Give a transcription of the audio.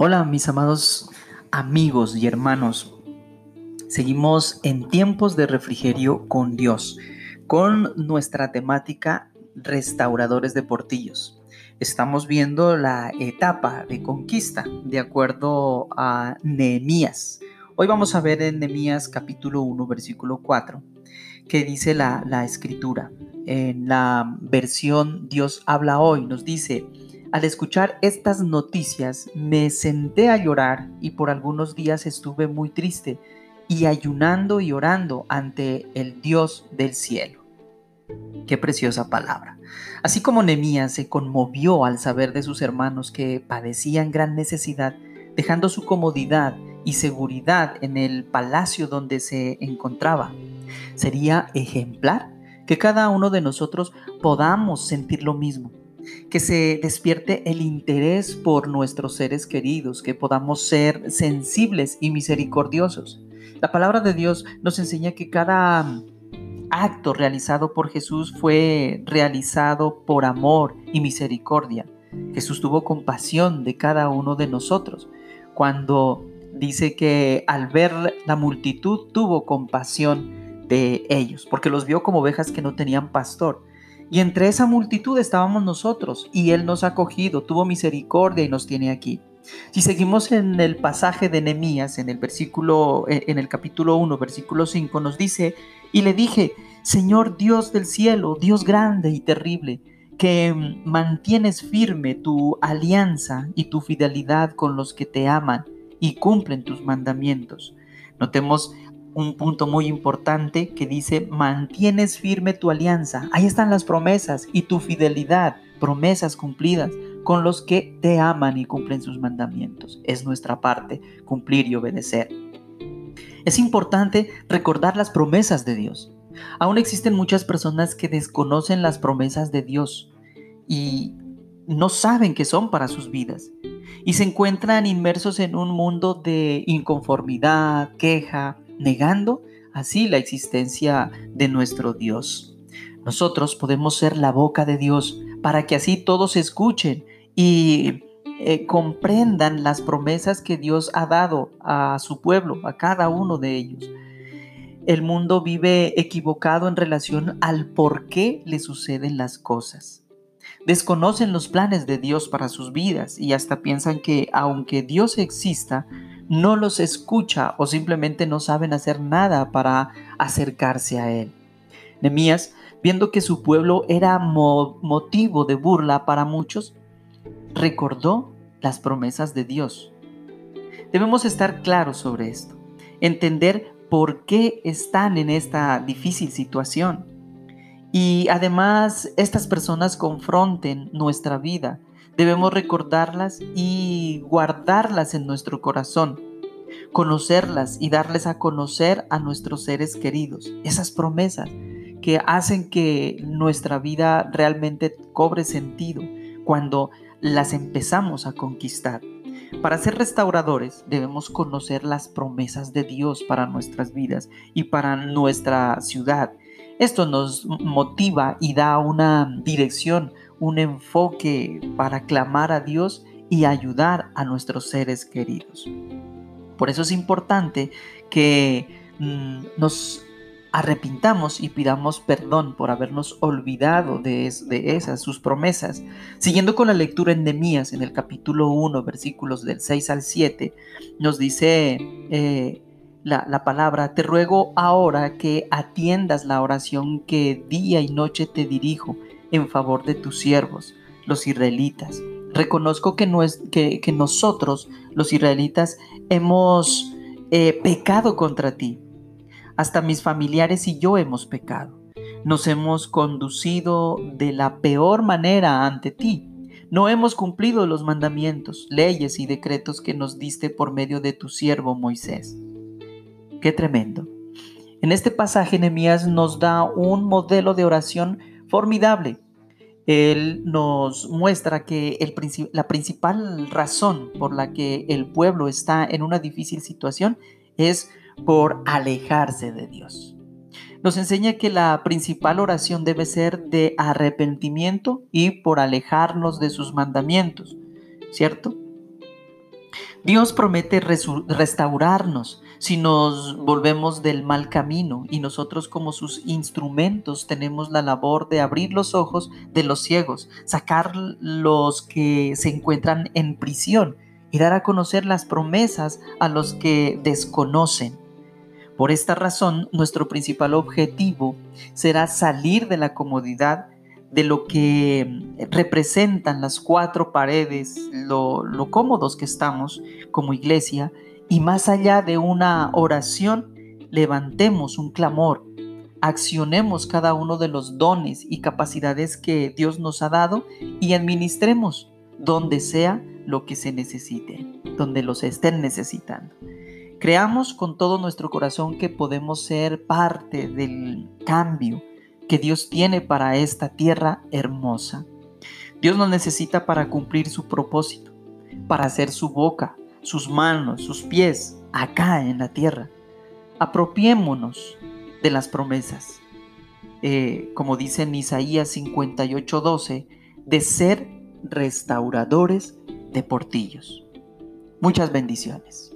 Hola mis amados amigos y hermanos. Seguimos en tiempos de refrigerio con Dios, con nuestra temática restauradores de portillos. Estamos viendo la etapa de conquista de acuerdo a Nehemías. Hoy vamos a ver en Nehemías capítulo 1 versículo 4 que dice la, la escritura. En la versión Dios habla hoy nos dice, al escuchar estas noticias me senté a llorar y por algunos días estuve muy triste y ayunando y orando ante el Dios del cielo. Qué preciosa palabra. Así como Nemías se conmovió al saber de sus hermanos que padecían gran necesidad, dejando su comodidad y seguridad en el palacio donde se encontraba, sería ejemplar que cada uno de nosotros podamos sentir lo mismo que se despierte el interés por nuestros seres queridos, que podamos ser sensibles y misericordiosos. La palabra de Dios nos enseña que cada acto realizado por Jesús fue realizado por amor y misericordia. Jesús tuvo compasión de cada uno de nosotros. Cuando dice que al ver la multitud tuvo compasión de ellos, porque los vio como ovejas que no tenían pastor. Y entre esa multitud estábamos nosotros, y Él nos ha acogido, tuvo misericordia y nos tiene aquí. Si seguimos en el pasaje de Nehemías, en el versículo, en el capítulo 1, versículo 5, nos dice, y le dije, Señor Dios del cielo, Dios grande y terrible, que mantienes firme tu alianza y tu fidelidad con los que te aman y cumplen tus mandamientos. Notemos un punto muy importante que dice, mantienes firme tu alianza. Ahí están las promesas y tu fidelidad, promesas cumplidas con los que te aman y cumplen sus mandamientos. Es nuestra parte cumplir y obedecer. Es importante recordar las promesas de Dios. Aún existen muchas personas que desconocen las promesas de Dios y no saben que son para sus vidas y se encuentran inmersos en un mundo de inconformidad, queja, negando así la existencia de nuestro Dios. Nosotros podemos ser la boca de Dios para que así todos escuchen y eh, comprendan las promesas que Dios ha dado a su pueblo, a cada uno de ellos. El mundo vive equivocado en relación al por qué le suceden las cosas. Desconocen los planes de Dios para sus vidas y hasta piensan que aunque Dios exista, no los escucha o simplemente no saben hacer nada para acercarse a Él. Nemías, viendo que su pueblo era motivo de burla para muchos, recordó las promesas de Dios. Debemos estar claros sobre esto, entender por qué están en esta difícil situación. Y además estas personas confronten nuestra vida Debemos recordarlas y guardarlas en nuestro corazón, conocerlas y darles a conocer a nuestros seres queridos, esas promesas que hacen que nuestra vida realmente cobre sentido cuando las empezamos a conquistar. Para ser restauradores debemos conocer las promesas de Dios para nuestras vidas y para nuestra ciudad. Esto nos motiva y da una dirección, un enfoque para clamar a Dios y ayudar a nuestros seres queridos. Por eso es importante que mm, nos arrepintamos y pidamos perdón por habernos olvidado de, esas, sus promesas. Siguiendo con la lectura en Nemías, en el capítulo 1, versículos del 6 al 7, nos dice eh, la, la palabra, te ruego ahora que atiendas la oración que día y noche te dirijo en favor de tus siervos, los israelitas. Reconozco que, no es, que, nosotros, los israelitas, hemos eh, pecado contra ti. Hasta mis familiares y yo hemos pecado. Nos hemos conducido de la peor manera ante ti. No hemos cumplido los mandamientos, leyes y decretos que nos diste por medio de tu siervo Moisés. Qué tremendo. En este pasaje Nehemías nos da un modelo de oración formidable. Él nos muestra que la principal razón por la que el pueblo está en una difícil situación es por alejarse de Dios. Nos enseña que la principal oración debe ser de arrepentimiento y por alejarnos de sus mandamientos, ¿cierto? Dios promete restaurarnos si nos volvemos del mal camino y nosotros como sus instrumentos tenemos la labor de abrir los ojos de los ciegos, sacar los que se encuentran en prisión y dar a conocer las promesas a los que desconocen. Por esta razón, nuestro principal objetivo será salir de la comodidad de lo que representan las cuatro paredes, lo, cómodos que estamos como iglesia, y más allá de una oración, levantemos un clamor, accionemos cada uno de los dones y capacidades que Dios nos ha dado y administremos donde sea lo que se necesite, donde los estén necesitando. Creamos con todo nuestro corazón que podemos ser parte del cambio que Dios tiene para esta tierra hermosa. Dios nos necesita para cumplir su propósito, para hacer su boca, sus manos, sus pies acá en la tierra. Apropiémonos de las promesas. Eh, como dice en Isaías 58:12, de ser restauradores de portillos. Muchas bendiciones.